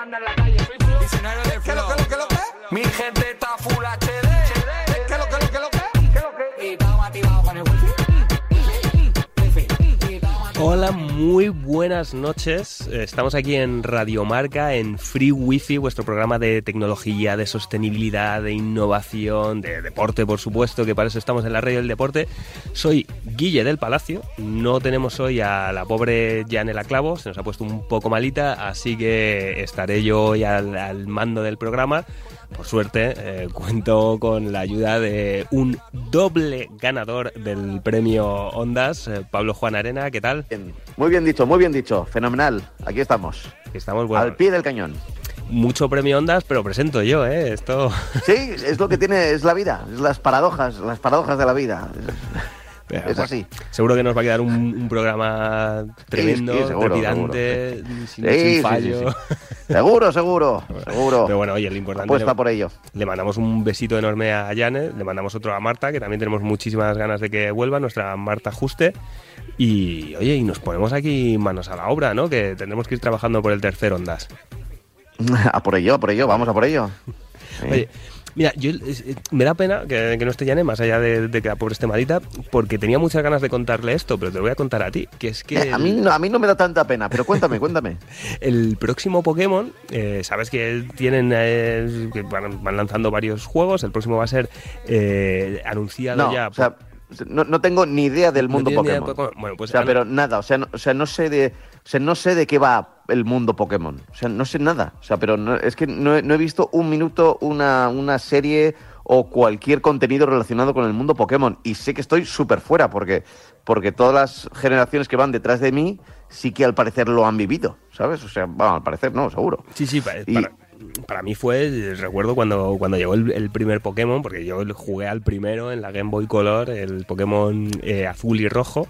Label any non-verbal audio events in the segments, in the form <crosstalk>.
que manda en la calle. Soy flow. Diccionario de ¿Qué lo, qué lo, qué? Mi gente está muy buenas noches. Estamos aquí en Radiomarca, en Free Wifi, vuestro programa de tecnología, de sostenibilidad, de innovación, de deporte, por supuesto, que para eso estamos en la radio del deporte. Soy Guille del Palacio. No tenemos hoy a la pobre Janela Clavo, se nos ha puesto un poco malita, así que estaré yo hoy al mando del programa. Por suerte, eh, <laughs> cuento con la ayuda de un doble ganador del premio Ondas, eh, Pablo Juan Arena. ¿Qué tal? Bien. Muy bien dicho, muy bien dicho. Fenomenal. Aquí estamos. Estamos, bueno, Al pie del cañón. mucho premio Ondas, pero presento yo, ¿eh? Esto... Sí, es lo que tiene, es la vida, es las paradojas, las paradojas de la vida. <laughs> Es Bueno, así. Seguro que nos va a quedar un, un programa tremendo, sí, seguro, trepidante, sin, Sí, sin fallo. Seguro, seguro, seguro. Pero bueno, oye, lo importante... Apuesta le- por ello. Le mandamos un besito enorme a Yane, le mandamos otro a Marta, que también tenemos muchísimas ganas de que vuelva, nuestra Marta Juste. Y oye, y nos ponemos aquí manos a la obra, ¿no? Que tendremos que ir trabajando por el tercer Ondas. <laughs> A por ello, a por ello, vamos a por ello. <laughs> Sí. Oye, mira, yo eh, me da pena que, que no esté Yane, más allá de, de que la pobre esté malita, porque tenía muchas ganas de contarle esto, pero te lo voy a contar a ti, que es que... Eh, a, mí, no, a mí no me da tanta pena, pero cuéntame, <laughs> cuéntame. El próximo Pokémon, eh, sabes que tienen eh, que van, van lanzando varios juegos. El próximo va a ser anunciado No, ya. o sea, no, no tengo ni idea del ¿No mundo Pokémon. Pokémon? Bueno, pues o sea, pero nada, o sea, no, o sea, no sé de, o sea, no sé de qué va el mundo Pokémon. O sea, no sé nada. O sea, pero no- es que no, he- no he visto un minuto una, una serie o cualquier contenido relacionado con el mundo Pokémon. Y sé que estoy súper fuera porque, porque todas las generaciones que van detrás de mí sí que al parecer lo han vivido, ¿sabes? O sea, bueno, al parecer no, seguro. Sí, sí, pa- Y- para, para mí fue, recuerdo cuando, cuando llegó el, el primer Pokémon, porque yo jugué al primero en la Game Boy Color, el Pokémon eh, azul y rojo.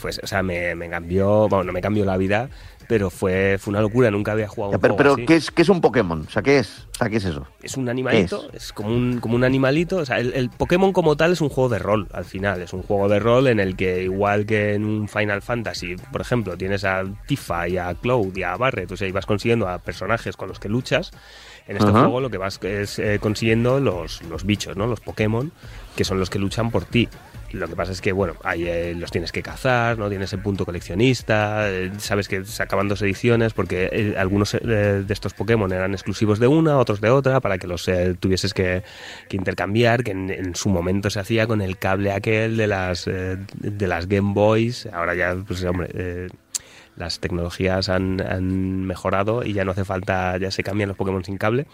Pues, o sea, me, me cambió, bueno, no me cambió la vida, pero fue, fue una locura, nunca había jugado Ya, un pero juego pero así. ¿qué, es, ¿qué es un Pokémon? O sea, ¿qué es? O sea, ¿qué es eso? Es un animalito, es, como, un, como un animalito. O sea, el, el Pokémon como tal es un juego de rol, al final. Es un juego de rol en el que, igual que en un Final Fantasy, por ejemplo, tienes a Tifa y a Cloud y a Barret, o sea, y vas consiguiendo a personajes con los que luchas. En este Ajá. juego lo que vas es eh, consiguiendo los, los bichos, ¿no? Los Pokémon, que son los que luchan por ti. Lo que pasa es que, bueno, ahí eh, los tienes que cazar, ¿no? Tienes el punto coleccionista, eh, sabes que se acaban dos ediciones porque eh, algunos eh, de estos Pokémon eran exclusivos de una, otros de otra, para que los tuvieses que, que intercambiar, que en, en su momento se hacía con el cable aquel de las, de las Game Boys. Ahora ya, pues hombre... las tecnologías han, han mejorado y ya no hace falta, ya se cambian los Pokémon sin cable.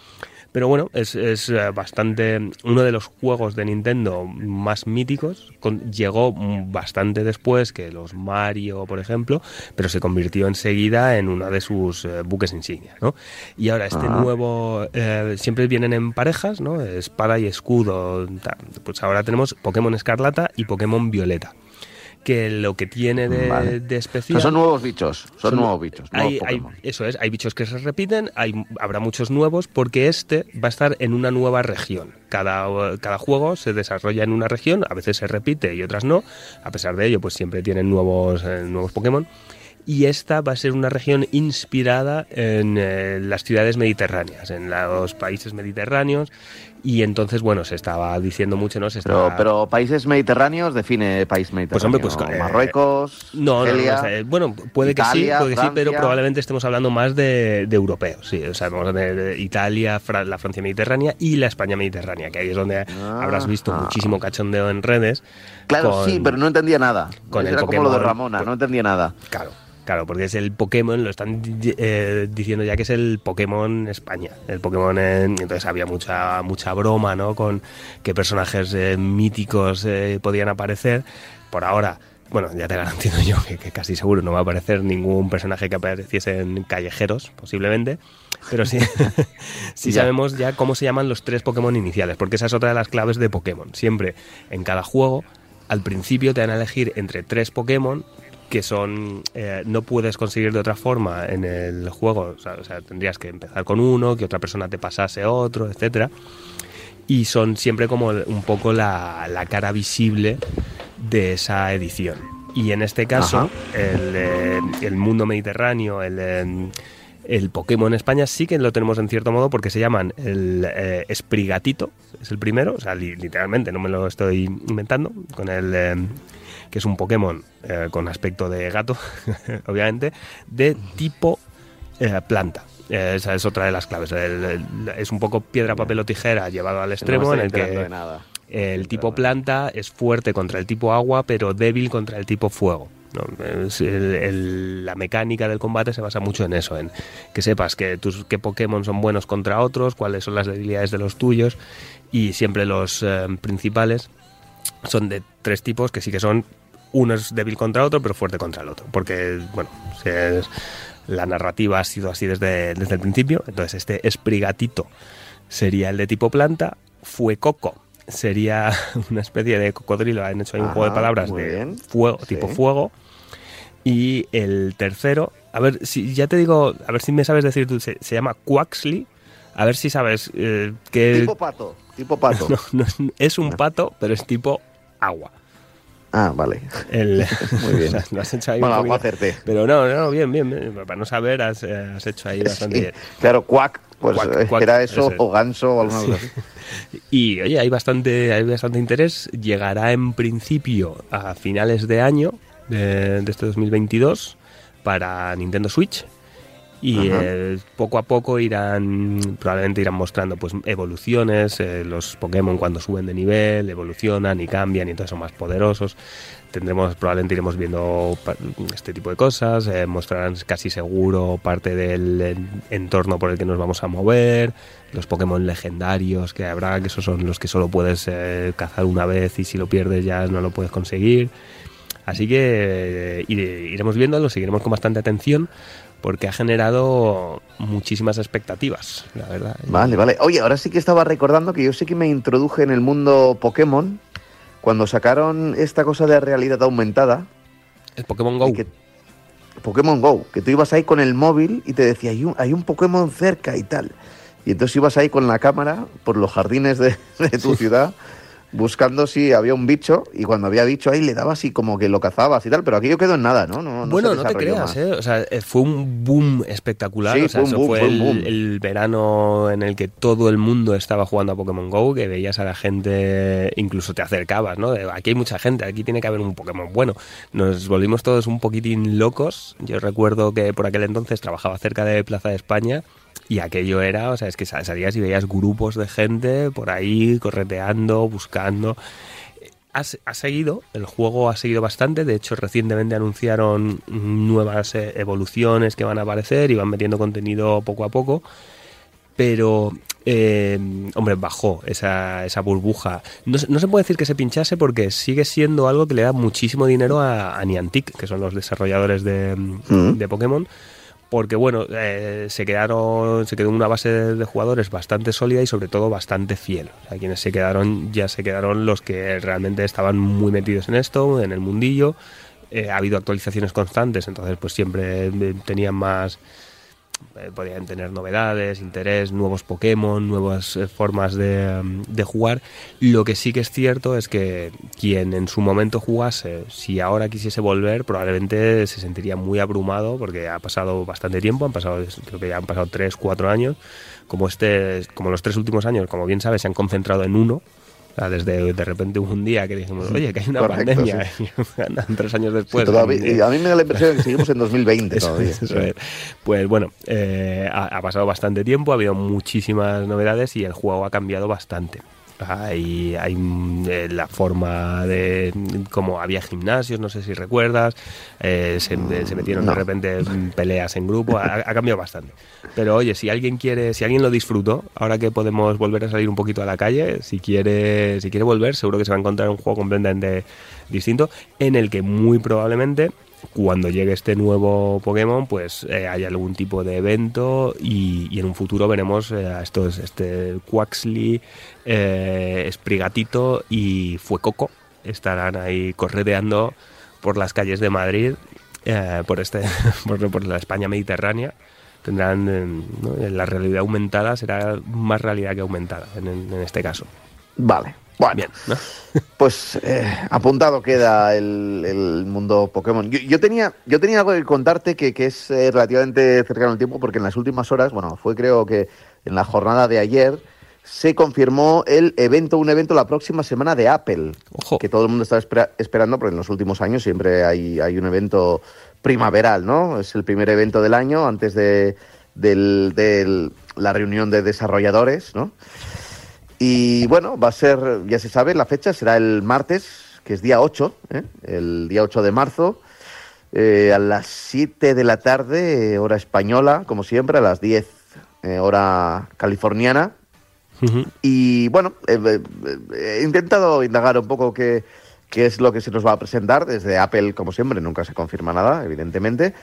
Pero bueno, es, es eh, bastante. Uno de los juegos de Nintendo más míticos. con- llegó bastante después que los Mario, por ejemplo, pero se convirtió enseguida en uno de sus eh, buques insignia, ¿no? Y ahora este Ah. nuevo. eh, siempre vienen en parejas, ¿no? Espada y escudo. tal. Pues ahora tenemos Pokémon Escarlata y Pokémon Violeta. Que lo que tiene de, Vale. de O especial. sea, son nuevos bichos, son, Son- nuevos bichos, nuevos hay, eso es, hay bichos que se repiten, hay, habrá muchos nuevos porque este va a estar en una nueva región. Cada, cada juego se desarrolla en una región, a veces se repite y otras no. A pesar de ello, pues siempre tienen nuevos, eh, nuevos Pokémon. Y esta va a ser una región inspirada en eh, las ciudades mediterráneas, en los países mediterráneos. Y entonces, bueno, se estaba diciendo mucho, ¿no? Se Pero, estaba- pero países mediterráneos define país mediterráneo. Pues, hombre, pues, ¿no? eh, Marruecos, No, no, no, sea, bueno, puede que sí, puede que sí, pero probablemente estemos hablando más de, de europeos, sí, o sea, vamos a tener de Italia, Fra- la Francia mediterránea y la España mediterránea, que ahí es donde Ah, habrás visto ah. muchísimo cachondeo en redes. Claro, con- sí, pero no entendía nada. con el Era como lo de Pokémon, Ramona, pues- no entendía nada. Claro, claro, porque es el Pokémon, lo están eh, diciendo ya que es el Pokémon España, el Pokémon en- entonces había mucha mucha broma, ¿no? Con qué personajes eh, míticos eh, podían aparecer. Por ahora, bueno, ya te garantizo <laughs> yo que, que casi seguro no va a aparecer ningún personaje que apareciese en callejeros, posiblemente. Pero sí, <laughs> sí Ya. sabemos ya cómo se llaman los tres Pokémon iniciales, porque esa es otra de las claves de Pokémon. Siempre en cada juego, al principio te van a elegir entre tres Pokémon que son eh, no puedes conseguir de otra forma en el juego, o sea, o sea, tendrías que empezar con uno, que otra persona te pasase otro, etcétera. Y son siempre como un poco la, la cara visible de esa edición. Y en este caso, el, eh, el mundo mediterráneo, el, eh, El Pokémon en España sí que lo tenemos en cierto modo porque se llaman el eh, Esprigatito, es el primero, o sea, li- literalmente, no me lo estoy inventando, con el que es un Pokémon eh, con aspecto de gato, <laughs> obviamente, de tipo eh, planta. Eh, esa es otra de las claves. El- el- es un poco piedra, papel o tijera llevado al extremo no en el que de nada. el tipo planta es fuerte contra el tipo agua, pero débil contra el tipo fuego. ¿no? Es el- el- la mecánica del combate se basa mucho en eso, en que sepas que tus qué Pokémon son buenos contra otros, cuáles son las debilidades de los tuyos, y siempre los eh, principales son de tres tipos que sí que son uno es débil contra otro, pero fuerte contra el otro. Porque, bueno, es- la narrativa ha sido así desde, desde el principio. Entonces, este Esprigatito sería el de tipo planta. Fuecoco sería <laughs> una especie de cocodrilo. Han hecho ahí un Ajá, juego de palabras de bien. fuego, Sí. tipo fuego. Y el tercero, a ver si ya te digo, a ver si me sabes decir tú, se, se llama Quaxley. A ver si sabes eh, que Tipo pato, tipo pato. <laughs> no, no es, es un pato, pero es tipo agua. Ah, vale. El, <laughs> Muy bien. o <laughs> sea, lo has hecho ahí Bueno, acerté. Pero no, no, bien, bien, bien. Para no saber, has, eh, has hecho ahí bastante Sí, bien. claro, cuac, pues Cuac, eh, cuac, era eso, eso es. o ganso o alguna cosa así. <laughs> Y oye, hay bastante, hay bastante interés. Llegará en principio a finales de año de, de este 2022 para Nintendo Switch. Y eh, poco a poco irán, probablemente irán mostrando pues evoluciones, eh, los Pokémon cuando suben de nivel, evolucionan y cambian y entonces son más poderosos. Tendremos, probablemente iremos viendo este tipo de cosas, eh, mostrarán casi seguro parte del en- entorno por el que nos vamos a mover, los Pokémon legendarios que habrá, que esos son los que solo puedes cazar una vez y si lo pierdes ya no lo puedes conseguir. Así que eh, ire- iremos viendo, lo seguiremos con bastante atención porque ha generado muchísimas expectativas, la verdad. Vale, vale. Oye, ahora sí que estaba recordando que yo sí que me introduje en el mundo Pokémon cuando sacaron esta cosa de realidad aumentada. El Pokémon Go. que- Pokémon Go, que tú ibas ahí con el móvil y te decía, hay un, hay un Pokémon cerca y tal. Y entonces ibas ahí con la cámara por los jardines de, <laughs> de tu ciudad buscando si había un bicho y cuando había bicho ahí le dabas y como que lo cazabas y tal, pero aquello quedó en nada, ¿no? no, no bueno, no te creas, más. ¿eh? O sea, eh, fue un boom espectacular. Sí, o sea, eso boom, fue, el, el verano en el que todo el mundo estaba jugando a Pokémon Go, que veías a la gente, incluso te acercabas, ¿no? De, aquí hay mucha gente, aquí tiene que haber un Pokémon bueno. Nos volvimos todos un poquitín locos. Yo recuerdo que por aquel entonces trabajaba cerca de Plaza de España. Y aquello era, o sea, es que sal- salías y veías grupos de gente por ahí correteando, buscando ha, se- ha seguido, el juego ha seguido bastante, de hecho recientemente anunciaron nuevas eh, evoluciones que van a aparecer y van metiendo contenido poco a poco, pero, eh, hombre, bajó esa, esa burbuja. No, se- no se puede decir que se pinchase porque sigue siendo algo que le da muchísimo dinero a, a Niantic, que son los desarrolladores de, Mm. de Pokémon. Porque bueno, eh, se quedaron, se quedó una base de, jugadores bastante sólida y sobre todo bastante fiel. O sea, quienes se quedaron, ya se quedaron los que realmente estaban muy metidos en esto, en el mundillo. Eh, ha habido actualizaciones constantes, entonces pues siempre eh, tenían más, eh, podían tener novedades, interés, nuevos Pokémon, nuevas eh, formas de, mm, de jugar. Lo que sí que es cierto es que quien en su momento jugase, si ahora quisiese volver, probablemente se sentiría muy abrumado porque ha pasado bastante tiempo, han pasado, creo que ya han pasado 3, 4 años. Como, este, como los tres últimos años, como bien sabes, se han concentrado en uno. O sea, desde de repente un día que dijimos, oye, que hay una Correcto, pandemia, y andan <laughs> tres años Sí, después. todavía- y a mí me da la impresión de que seguimos en 2020 <laughs> eso todavía. es, eso es. Pues bueno, eh, ha, ha pasado bastante tiempo, ha habido muchísimas novedades y el juego ha cambiado bastante. Hay, hay eh, la forma de como había gimnasios, no sé si recuerdas, eh, se, se metieron No. de repente peleas en grupo, ha, ha cambiado bastante. Pero oye, si alguien quiere, si alguien lo disfrutó, ahora que podemos volver a salir un poquito a la calle, si quiere, si quiere volver, seguro que se va a encontrar un juego completamente distinto, en el que muy probablemente cuando llegue este nuevo Pokémon, pues eh, hay algún tipo de evento y, en un futuro veremos eh, a estos, este Quaxley, eh, Sprigatito y Fuecoco estarán ahí correteando por las calles de Madrid, eh, por este, <laughs> por, la España mediterránea. Tendrán eh, la realidad aumentada será más realidad que aumentada en, en este caso. Vale. Bueno, Bien, ¿no? <laughs> pues eh, apuntado queda el, el mundo Pokémon. Yo, yo tenía, yo tenía algo que contarte que, que es eh, relativamente cercano al tiempo, porque en las últimas horas, bueno, fue creo que en la jornada de ayer, se confirmó el evento, un evento la próxima semana de Apple, Ojo. que todo el mundo estaba espera- esperando, porque en los últimos años siempre hay, hay un evento primaveral, ¿no? Es el primer evento del año antes de del- del- la reunión de desarrolladores, ¿no? Y bueno, va a ser, ya se sabe, la fecha será el martes, que es día 8, ¿eh? el día 8 de marzo, eh, a las 7 de la tarde, hora española, como siempre, a las 10, eh, hora californiana. Y bueno, eh, he intentado indagar un poco qué, qué es lo que se nos va a presentar. Desde Apple, como siempre, nunca se confirma nada, evidentemente.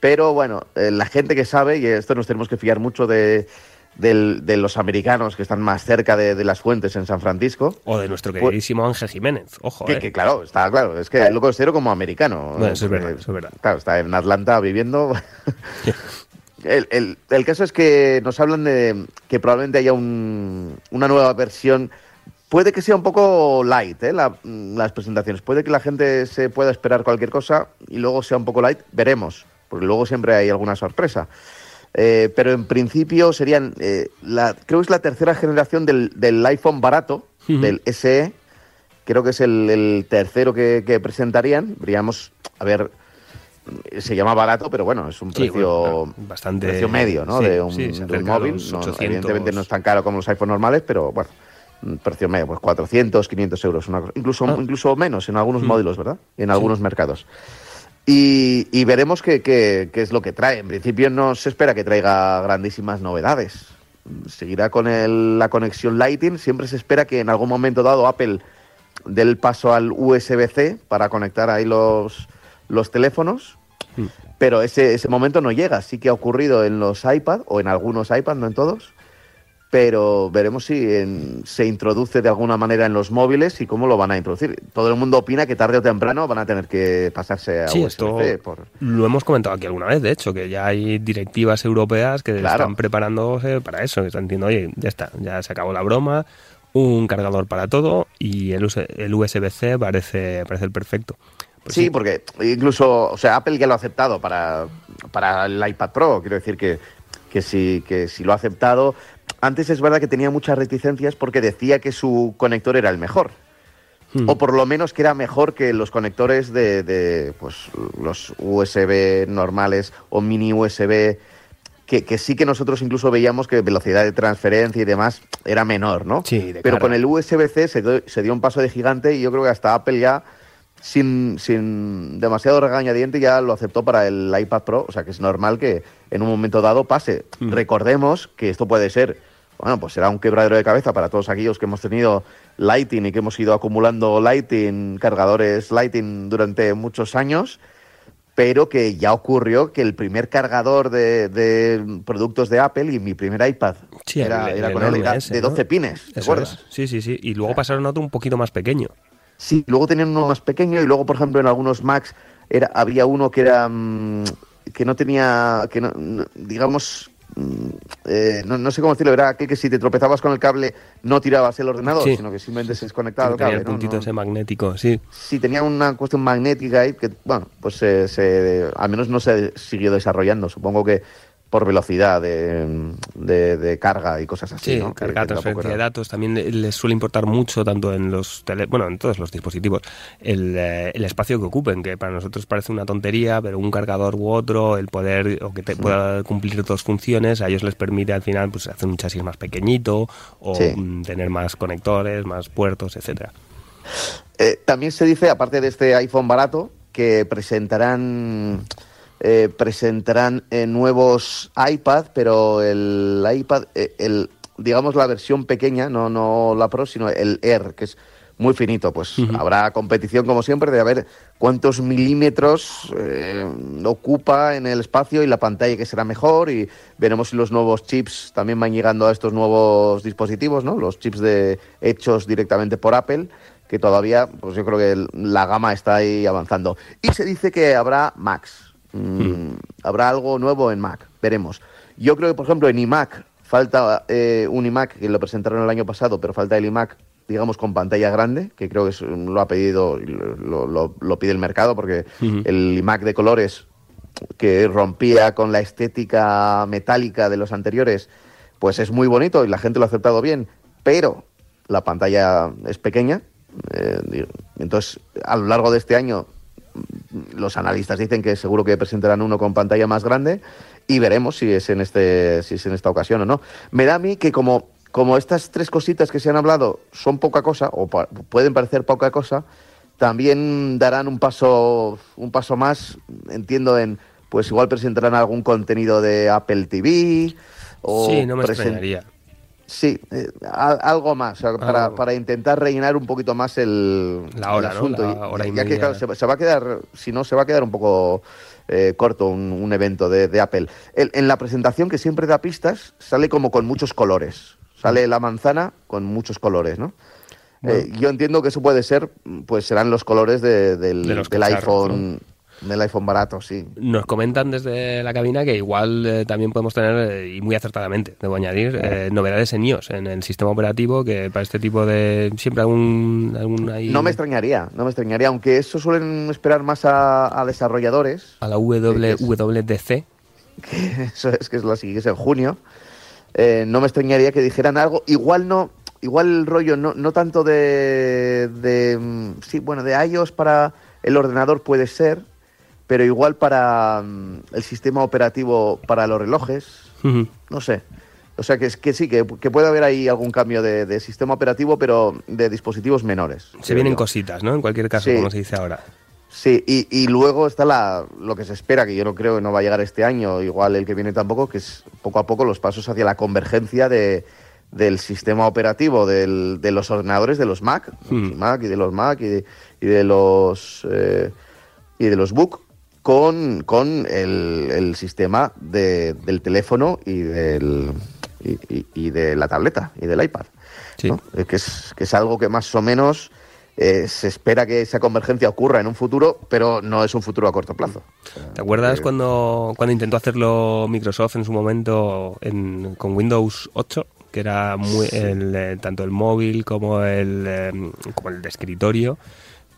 Pero bueno, la gente que sabe, y esto nos tenemos que fiar mucho de, del- de los americanos que están más cerca de, de las fuentes en San Francisco. O de nuestro Pues- queridísimo Ángel Jiménez. Ojo, Que, eh. que claro, está claro, es que lo considero como americano. Eso es verdad, Porque, eso es verdad. Claro, está en Atlanta viviendo. <laughs> el, el- el caso es que nos hablan de que probablemente haya un- una nueva versión. Puede que sea un poco light ¿eh? la- las presentaciones. Puede que la gente se pueda esperar cualquier cosa y luego sea un poco light. Veremos, porque luego siempre hay alguna sorpresa. Eh, pero en principio serían, eh, la, creo que es la tercera generación del, del iPhone barato, del SE. Creo que es el, el tercero que, que presentarían. Veríamos, a ver, se llama barato, pero bueno, es un Sí, precio, bueno, claro, bastante- precio medio, ¿no? sí, de un, sí, de un móvil. los No, 800. evidentemente no es tan caro como los iPhones normales, pero bueno, precio medio, pues 400, 500 euros, una cosa- incluso, Ah. incluso menos en algunos Mm. modelos, ¿verdad? En algunos mercados. Y, y veremos qué, qué- qué es lo que trae. En principio no se espera que traiga grandísimas novedades. Seguirá con el- la conexión Lightning. Siempre se espera que en algún momento dado Apple dé el paso al USB-C para conectar ahí los, los teléfonos. Mm. Pero ese, ese momento no llega. Sí que ha ocurrido en los iPad o en algunos iPad, no en todos. Pero veremos si en- se introduce de alguna manera en los móviles y cómo lo van a introducir. Todo el mundo opina que tarde o temprano van a tener que pasarse a Sí, USB-C. por- lo hemos comentado aquí alguna vez, de hecho, que ya hay directivas europeas que Claro. están preparándose para eso, que están diciendo, oye, ya está, ya se acabó la broma, un cargador para todo y el, US el USB-C parece, parece el perfecto. Pues sí, porque incluso, o sea, Apple ya lo ha aceptado para, para el iPad Pro. Quiero decir que, que, sí, que sí lo ha aceptado. Antes es verdad que tenía muchas reticencias porque decía que su conector era el mejor. Hmm. O por lo menos que era mejor que los conectores de, de, pues, los USB normales o mini USB, que, que sí que nosotros incluso veíamos que velocidad de transferencia y demás era menor, ¿no? Sí, de Pero con el USB-C se dio un paso de gigante y yo creo que hasta Apple ya, sin, sin demasiado regañadiente, ya lo aceptó para el iPad Pro. O sea que es normal que en un momento dado pase. Mm. Recordemos que esto puede ser, bueno, pues será un quebradero de cabeza para todos aquellos que hemos tenido Lighting y que hemos ido acumulando Lighting, cargadores Lighting durante muchos años pero que ya ocurrió que el primer cargador de, de productos de Apple y mi primer iPad Sí, era, el- era el con él, era de ¿no? 12 pines, ¿te acuerdas? es. Sí, sí, sí. Y luego pasaron a otro un poquito más pequeño. Sí, luego tenían uno más pequeño y luego, por ejemplo, en algunos Macs era, había uno que era mm, que no tenía, que no, digamos, mm, eh, no, no sé cómo decirlo, era aquel que si te tropezabas con el cable no tirabas el ordenador, Sí. sino que simplemente se desconectaba el tenía cable. el puntito No- ese magnético, sí. Sí, tenía una cuestión magnética ahí que, bueno, pues se- al menos no se siguió desarrollando. Supongo que por velocidad de, de- de carga y cosas así. Sí, ¿no? Carga, que transferencia de datos, también le- les suele importar mucho, tanto en los tele, bueno, en todos los dispositivos, el, eh, el espacio que ocupen, que para nosotros parece una tontería, pero un cargador u otro, el poder, o que te pueda cumplir dos funciones, a ellos les permite al final pues hacer un chasis más pequeñito, o Sí. mm, tener más conectores, más puertos, etcétera. Eh, también se dice, aparte de este iPhone barato, que presentarán eh, presentarán eh, nuevos iPad, pero el iPad, eh, el digamos la versión pequeña, no no la Pro, sino el Air, que es muy finito. Pues habrá competición como siempre de a ver cuántos milímetros eh, ocupa en el espacio y la pantalla que será mejor y veremos si los nuevos chips también van llegando a estos nuevos dispositivos, ¿no? Los chips de hechos directamente por Apple que todavía, pues yo creo que la gama está ahí avanzando. Y se dice que habrá Macs. Mm, Habrá algo nuevo en Mac, veremos. Yo creo que, por ejemplo, en iMac falta eh, un iMac que lo presentaron el año pasado, pero falta el iMac digamos, con pantalla grande, que creo que es- lo ha pedido, lo, lo- lo pide el mercado, porque el iMac de colores que rompía con la estética metálica de los anteriores, pues es muy bonito y la gente lo ha aceptado bien, pero la pantalla es pequeña. eh, entonces, a lo largo de este año, los analistas dicen que seguro que presentarán uno con pantalla más grande y veremos si es en este si es en esta ocasión o no. Me da a mí que como como estas tres cositas que se han hablado son poca cosa o pa- pueden parecer poca cosa, también darán un paso un paso más, entiendo en pues igual presentarán algún contenido de Apple TV o sí, no me extrañaría. Sí, eh, al- algo más, o sea, para, para intentar rellenar un poquito más el, La hora, el ¿no? asunto. La hora y ya que claro, se, va- se va a quedar, si no, se va a quedar un poco eh, corto un, un evento de, de Apple. El- en la presentación, que siempre da pistas, sale como con muchos colores. Sale la manzana con muchos colores, ¿no? Eh, yo entiendo que eso puede ser, pues serán los colores de- del, De los del cacharros, iPhone, del iPhone barato, sí. Nos comentan desde la cabina que igual eh, también podemos tener, eh, y muy acertadamente, debo añadir, eh, novedades en iOS, en el sistema operativo, que para este tipo de... Siempre algún... algún ahí- No me extrañaría, no me extrañaría, aunque eso suelen esperar más a, a desarrolladores. A la WWDC. <laughs> que eso es que es la siguiente en junio. Eh, no me extrañaría que dijeran algo. Igual no, igual el rollo no, no tanto de, de mm, sí, bueno, de iOS para el ordenador puede ser, pero igual para mm, el sistema operativo para los relojes, no sé. O sea que, es- que sí, que, que puede haber ahí algún cambio de, de sistema operativo, pero de dispositivos menores. Se vienen yo. cositas, ¿no? En cualquier caso, Sí. como se dice ahora. Sí, y, y luego está la, lo que se espera, que yo no creo que no va a llegar este año, igual el que viene tampoco, que es poco a poco los pasos hacia la convergencia de, del sistema operativo del- de los ordenadores de los Mac, Hmm. Mac y de los Mac y de, y de los eh, y de los Book con, con el, el sistema de- del teléfono y del y, y- y de la tableta y del iPad. Sí. ¿no? Que, es, que es algo que más o menos eh, se espera que esa convergencia ocurra en un futuro, pero no es un futuro a corto plazo. ¿Te acuerdas Eh, cuando, cuando intentó hacerlo Microsoft en su momento en- con Windows 8? Que era muy, el, eh, tanto el móvil como el, como el de escritorio.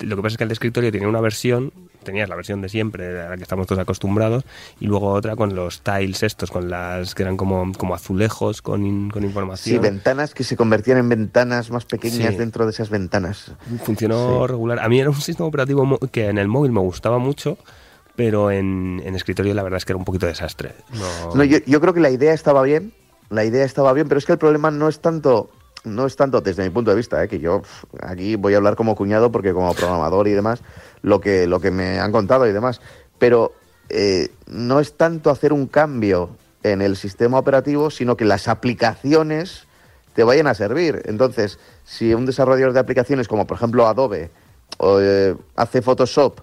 Lo que pasa es que el de escritorio tenía una versión, tenías la versión de siempre, a la que estamos todos acostumbrados, y luego otra con los tiles estos, con las que eran como, como azulejos con, in- con Sí, información. ventanas que se convertían en ventanas más pequeñas Sí. dentro de esas ventanas. Funcionó Sí. regular. A mí era un sistema operativo que en el móvil me gustaba mucho, pero en, en escritorio la verdad es que era un poquito desastre. No- No, yo, yo creo que la idea estaba bien, la idea estaba bien, pero es que el problema no es tanto, no es tanto desde mi punto de vista, ¿eh? que yo aquí voy a hablar como cuñado porque como programador y demás, lo que, lo que me han contado y demás, pero eh, no es tanto hacer un cambio en el sistema operativo, sino que las aplicaciones te vayan a servir. Entonces, si un desarrollador de aplicaciones como por ejemplo Adobe eh, hace Photoshop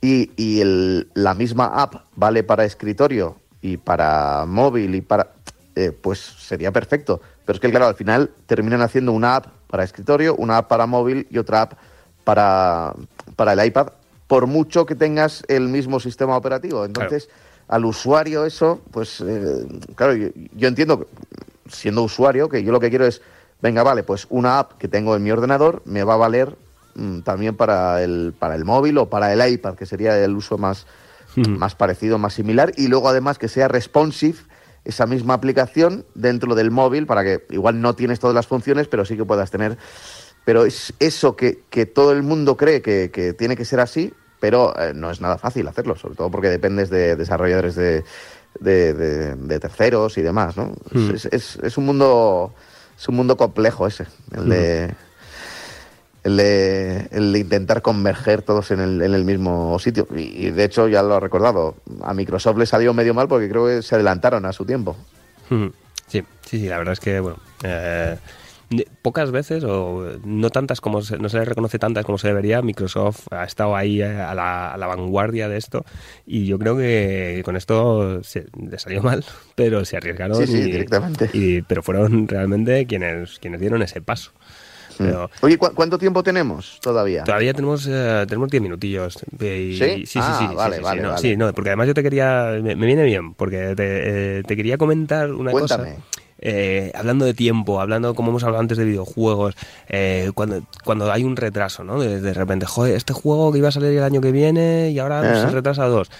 y, y el- la misma app vale para escritorio y para móvil y para... eh, pues sería perfecto. Pero es que, claro, al final terminan haciendo una app para escritorio, una app para móvil y otra app para, para el iPad, por mucho que tengas el mismo sistema operativo. Entonces, al usuario eso, pues, eh, claro, yo, yo entiendo, que, siendo usuario, que yo lo que quiero es, venga, vale, pues una app que tengo en mi ordenador me va a valer mm, también para el, para el móvil o para el iPad, que sería el uso más, más parecido, más similar, y luego además que sea responsive esa misma aplicación dentro del móvil para que igual no tienes todas las funciones, pero sí que puedas tener. Pero es eso que, que todo el mundo cree que, que tiene que ser así, pero eh, no es nada fácil hacerlo, sobre todo porque dependes de desarrolladores de, de, de- de terceros y demás, ¿no? Mm. Es, es- es un mundo es un mundo complejo ese, el de el de, el de intentar converger todos en el, en el mismo sitio. Y, y, de hecho, ya lo he recordado, a Microsoft le salió medio mal porque creo que se adelantaron a su tiempo. Ujú. Sí, sí, sí, la verdad es que, bueno, eh, pocas veces, o no tantas como se, no se le reconoce tantas como se debería, Microsoft ha estado ahí eh, a la, a la vanguardia de esto y yo creo que con esto se, le salió mal, <laughs> pero se arriesgaron Sí, sí, y- directamente. y- pero fueron realmente quienes, quienes dieron ese paso. Pero Oye, ¿cu- ¿cuánto tiempo tenemos todavía? Todavía tenemos eh, tenemos 10 minutillos. Y- ¿Sí? Sí, sí, Ah, sí, sí, vale, sí, vale, sí, no, vale. sí, no, porque además yo te quería, me, me viene bien, porque te, eh, te quería comentar una Cuéntame. cosa. eh, hablando de tiempo, hablando como hemos hablado antes de videojuegos, eh, cuando, cuando hay un retraso, ¿no? De, de repente, joder, este juego que iba a salir el año que viene y ahora se retrasa dos.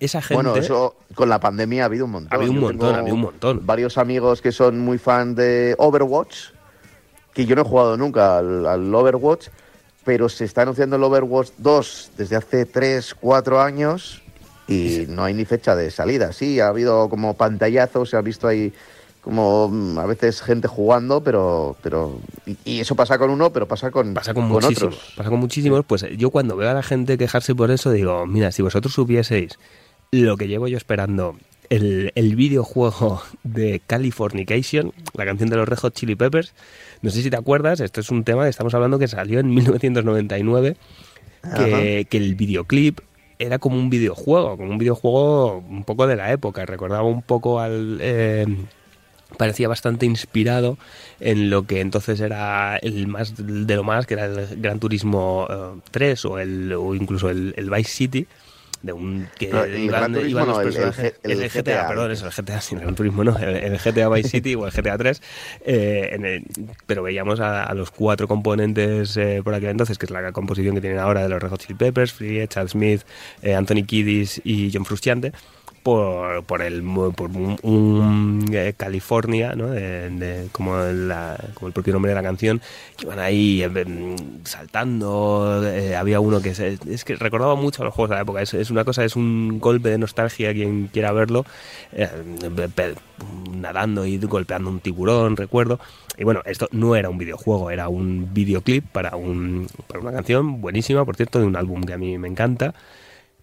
Esa gente... Bueno, eso con la pandemia ha habido un montón. Ha habido un montón, ha habido un montón. Varios amigos que son muy fan de Overwatch, que yo no he jugado nunca al, al Overwatch, pero se está anunciando el Overwatch 2 desde hace 3, 4 años y no hay ni fecha de salida. Sí, ha habido como pantallazos, se ha visto ahí como mm, a veces gente jugando, pero pero y, y eso pasa con uno, pero pasa con, Pasa con, muchísimos. otros. Pasa con muchísimos. Pues eh, yo cuando veo a la gente quejarse por eso, digo, mira, si vosotros supieseis lo que llevo yo esperando el, el videojuego de Californication, la canción de los Red Hot Chili Peppers, no sé si te acuerdas, esto es un tema que estamos hablando que salió en 1999, que, que el videoclip era como un videojuego, como un videojuego un poco de la época, recordaba un poco al... eh, parecía bastante inspirado en lo que entonces era el más de lo más, que era el Gran Turismo eh, 3 o, el, o incluso el, el Vice City, de un que No, el iban, Gran Turismo no, el- el G- el GTA, GTA, perdón, eso, el GTA, el Gran Turismo no, el, el GTA Vice <laughs> City o el GTA 3, eh, en el- pero veíamos a, a los cuatro componentes eh, por aquel entonces, que es la composición que tienen ahora de los Red Hot Chili Peppers, Free, Chad Smith, eh, Anthony Kiddis y John Frusciante, por, por, el, por un, eh, California, ¿no? Como, el propio nombre de la canción, que iban ahí eh, mm, saltando. eh, había uno que se- es que recordaba mucho a los juegos de la época. Es, es una cosa, es un golpe de nostalgia, quien quiera verlo, eh, nadando y golpeando un tiburón, recuerdo. Y bueno, esto no era un videojuego, era un videoclip para, un, para una canción buenísima, por cierto, de un álbum que a mí me encanta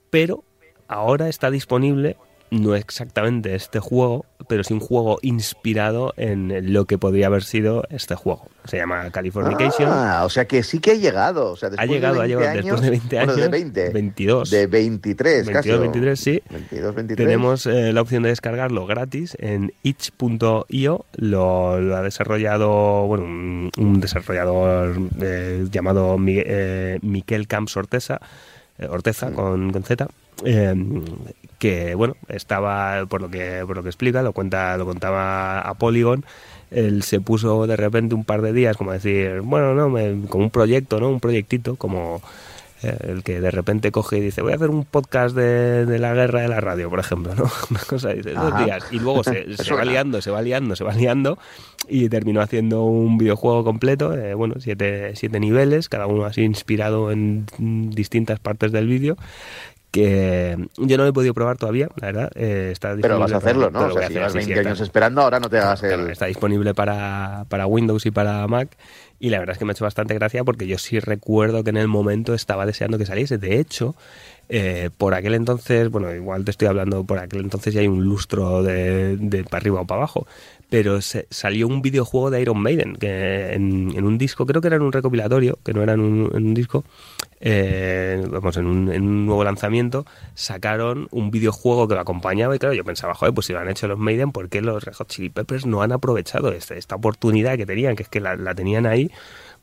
pero ahora está disponible no exactamente este juego, pero sí un juego inspirado en lo que podría haber sido este juego. Se llama Californication. Ah, o sea que sí que ha llegado. O sea, ha llegado, ha 20 llegado años, después de 20 años. Bueno, de 20. 22. De 23, 22, casi. o- 23, sí. 22, 23. Tenemos eh, la opción de descargarlo gratis en itch.io. Lo, lo ha desarrollado bueno, un, un desarrollador eh, llamado Mi- eh, Miquel Camps Orteza, eh, Orteza con, con Z. eh, que bueno estaba por lo que por lo que explica lo cuenta lo contaba a Polygon él se puso de repente un par de días como decir bueno no me- como un proyecto no un proyectito como eh, el que de repente coge y dice voy a hacer un podcast de, de la guerra de la radio por ejemplo no <laughs> una cosa dice dos días. Y luego se, <laughs> se va liando se va liando se va liando y terminó haciendo un videojuego completo eh, bueno siete, siete niveles cada uno así inspirado en distintas partes del vídeo que yo no lo he podido probar todavía, la verdad. eh, está Pero vas a hacerlo, para- ¿no? O sea, si a llevas hacer, sí, 20 sí, años esperando, ahora no te hagas el... Está disponible para, para Windows y para Mac. Y la verdad es que me ha hecho bastante gracia porque yo sí recuerdo que en el momento estaba deseando que saliese. De hecho, eh, por aquel entonces, bueno, igual te estoy hablando, por aquel entonces ya hay un lustro de, para arriba o para abajo. Pero se- salió un videojuego de Iron Maiden, que en, un disco, creo que era en un recopilatorio, que no era en un, disco, eh, vamos, en un, nuevo lanzamiento, sacaron un videojuego que lo acompañaba y claro, yo pensaba, joder, pues si lo han hecho los Maiden, ¿por qué los Red Hot Chili Peppers no han aprovechado este- esta oportunidad que tenían, que es que la tenían ahí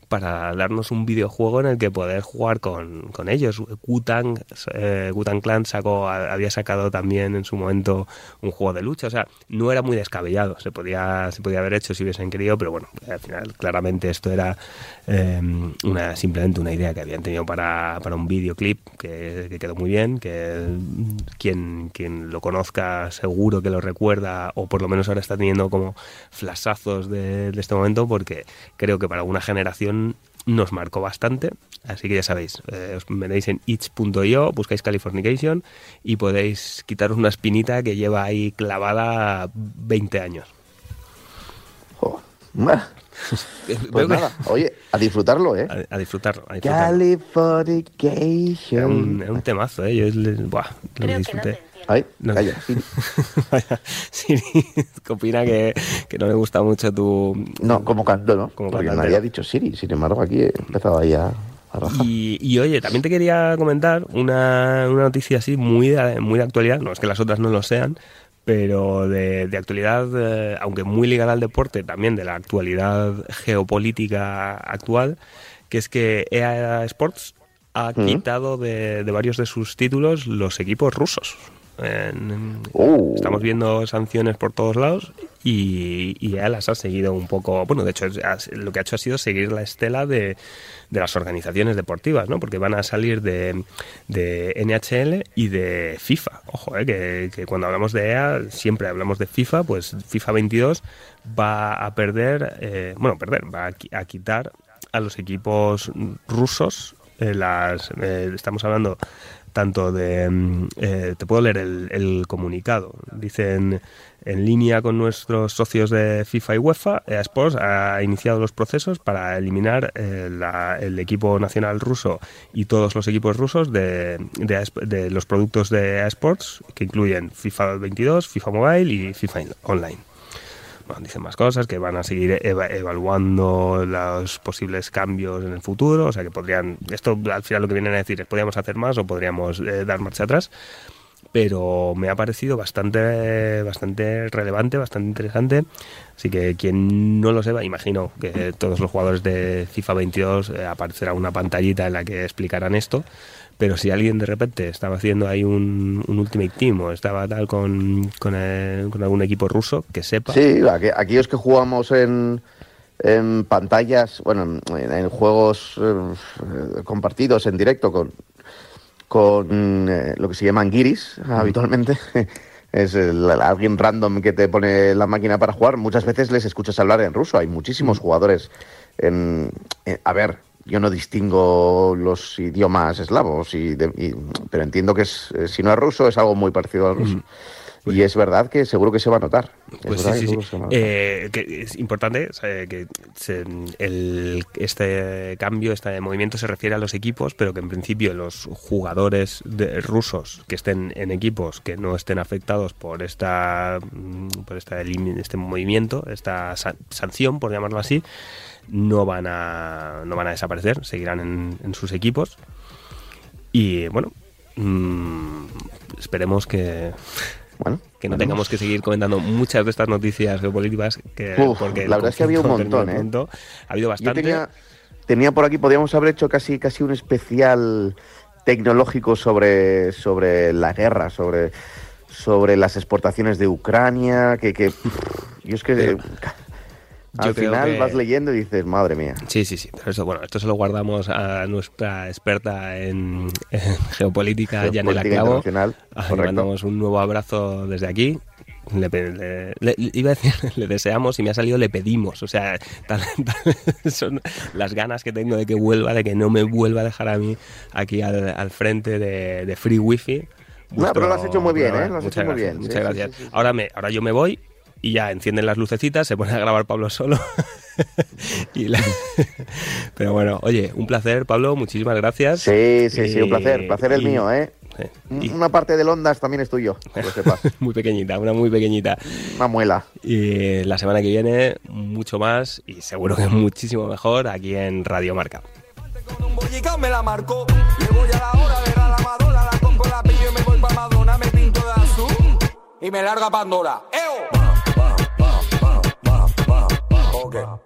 para darnos un videojuego en el que poder jugar con, con ellos. Wu-Tang, eh, Clan sacó, había sacado también en su momento un juego de lucha, o sea, no era muy descabellado, se podía, se podía haber hecho si hubiesen querido, pero bueno, al final claramente esto era eh, una, simplemente una idea que habían tenido para, para un videoclip que, que quedó muy bien, que quien, quien lo conozca seguro que lo recuerda o por lo menos ahora está teniendo como flashazos de, de este momento porque creo que para una generación nos marcó bastante. Así que ya sabéis, eh, os metéis en itch.io, buscáis Californication y podéis quitaros una espinita que lleva ahí clavada 20 años. Jo. <laughs> Pues nada, oye, a disfrutarlo, ¿eh? A, a disfrutarlo, a disfrutarlo. Californication. Era un, un temazo, ¿eh? Yo le- buah, lo Creo que no disfruté. te. Ay, No. calla. <laughs> Vaya, Siri, que opina que, que no le gusta mucho tu... No, como canto, ¿no? Como Porque cantante, nadie ha ¿no? dicho Siri. Sin embargo, aquí he empezado ahí a, a rajar. Y, y, oye, también te quería comentar una, una noticia así muy de, muy de actualidad, no es que las otras no lo sean, pero de, de actualidad, eh, aunque muy ligada al deporte, también de la actualidad geopolítica actual, que es que EA Sports ha Mm. quitado de, de varios de sus títulos los equipos rusos. Uh. Estamos viendo sanciones por todos lados y, y EA las ha seguido un poco, bueno, de hecho lo que ha hecho ha sido seguir la estela de, de las organizaciones deportivas, ¿no? Porque van a salir de, de NHL y de FIFA. Ojo, ¿eh? que, que cuando hablamos de EA siempre hablamos de FIFA, pues FIFA 22 va a perder, eh, bueno, perder, va a quitar a los equipos rusos eh, las eh, estamos hablando tanto de mm, eh, te puedo leer el, el comunicado. Dicen en línea con nuestros socios de FIFA y UEFA EA Sports ha iniciado los procesos para eliminar eh, el equipo nacional ruso y todos los equipos rusos de, de, de los productos de Sports que incluyen FIFA 22 FIFA Mobile y FIFA Online bueno, dicen más cosas, que van a seguir eva- evaluando los posibles cambios en el futuro, o sea que podrían, esto al final lo que vienen a decir es podríamos hacer más o podríamos eh, dar marcha atrás, pero me ha parecido bastante, bastante relevante, bastante interesante, así que quien no lo sepa, imagino que todos los jugadores de FIFA 22 eh, aparecerá una pantallita en la que explicarán esto, pero si alguien de repente estaba haciendo ahí un, un Ultimate Team o estaba tal con, con, eh, con algún equipo ruso, que sepa. Sí, aqu- aquellos que jugamos en, en pantallas, bueno, en, en juegos eh, compartidos en directo con, con eh, lo que se llaman guiris habitualmente. <laughs> Es el- alguien random que te pone la máquina para jugar. Muchas veces les escuchas hablar en ruso. Hay muchísimos jugadores en, en- a ver, yo no distingo los idiomas eslavos, y de- y- pero entiendo que es, eh, si no es ruso es algo muy parecido al ruso. Y es verdad que seguro que se va a notar. Pues sí, que sí, sí. Eh, es importante sea, que se- el- este cambio, este movimiento se refiere a los equipos, pero que en principio los jugadores de- rusos que estén en equipos que no estén afectados por esta mm, por esta este movimiento, esta sa- sanción, por llamarlo así, no van a no van a desaparecer, seguirán en, en sus equipos. Y bueno, mm, esperemos que Bueno, que no tengamos que seguir comentando muchas de estas noticias geopolíticas que Uf, porque la verdad es que había un montón, ¿eh? ha habido Yo bastante. tenía, tenía por aquí, podríamos haber hecho casi, casi un especial tecnológico sobre, sobre la guerra, sobre, sobre las exportaciones de Ucrania, que, que yo es que yo creo final que- vas leyendo y dices, madre mía. Sí, sí, sí. Pero eso, bueno, esto se lo guardamos a nuestra experta en, en geopolítica, Yanela Clavo. internacional, A- Le mandamos un nuevo abrazo desde aquí. Le, le- le- iba a decir, <laughs> le deseamos y me ha salido le pedimos. O sea, tal- <laughs> tal- son las ganas que tengo de que vuelva, de que no me vuelva a dejar a mí aquí al, al frente de, de Free Wifi. No, pero lo has hecho muy bien. ¿eh? Lo has hecho muy gracias, bien. Muchas Sí, gracias. sí, sí. Ahora, me, ahora yo me voy y ya encienden las lucecitas, se pone a grabar Pablo solo. <laughs> Y la- Pero bueno, oye, un placer, Pablo, muchísimas gracias. Sí, sí, sí, un placer. Y- Placer el y- mío, ¿eh? Y- Una parte del Ondas también es tuyo, que lo sepas. <laughs> muy pequeñita, una muy pequeñita. Una muela. Y la semana que viene, mucho más y seguro que muchísimo mejor aquí en Radio Marca. Con un bollicao me la marcó. Llego ya la hora de ver a la Madonna. La compro, la pillo y me voy pa' Madonna. Me pinto de azul y me larga Pandora. ¡Eo! lo que? Va,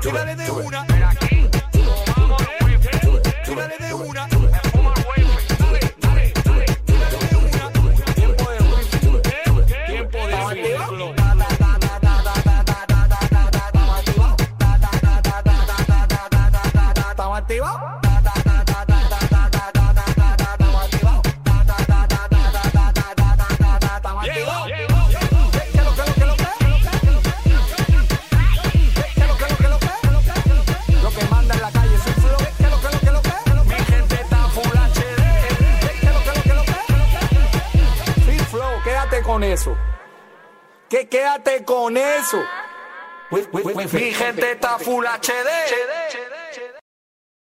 qué de una. De una. Quédate con eso. Mi gente está full HD.